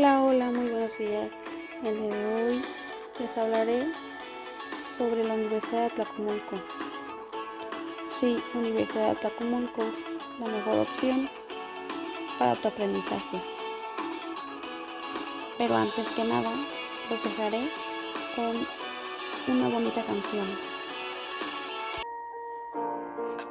Hola, hola, muy buenos días. El día de hoy les hablaré sobre la Universidad de Atlacomulco. Sí, Universidad de Atlacomulco, la mejor opción para tu aprendizaje. Pero antes que nada, los dejaré con una bonita canción.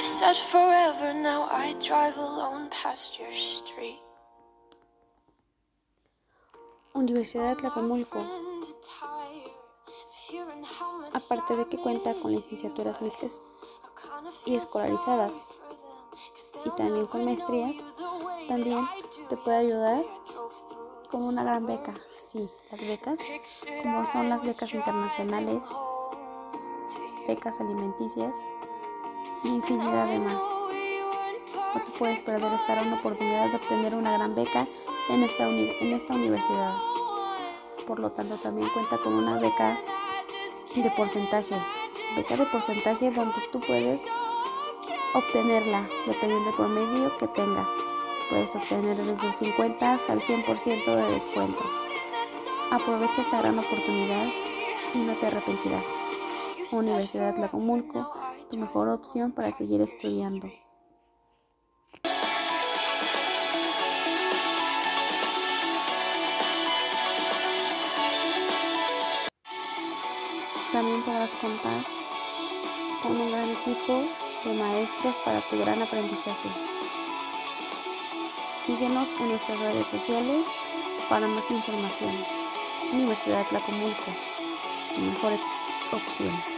you said forever, now I drive alone past your street. Universidad de Atlacomulco, aparte de que cuenta con licenciaturas mixtas y escolarizadas y también con maestrías, también te puede ayudar con una gran beca. Sí, las becas, como son las becas internacionales, becas alimenticias infinidad de más. No te puedes perder esta una oportunidad de obtener una gran beca en esta, en esta universidad. Por lo tanto, también cuenta con una beca de porcentaje. Beca de porcentaje donde tú puedes obtenerla dependiendo del promedio que tengas. Puedes obtener desde el 50 hasta el 100% de descuento. Aprovecha esta gran oportunidad y no te arrepentirás. Universidad Tlacomulco, tu mejor opción para seguir estudiando. También podrás contar con un gran equipo de maestros para tu gran aprendizaje. Síguenos en nuestras redes sociales para más información. Universidad Tlacomulco, tu mejor opción.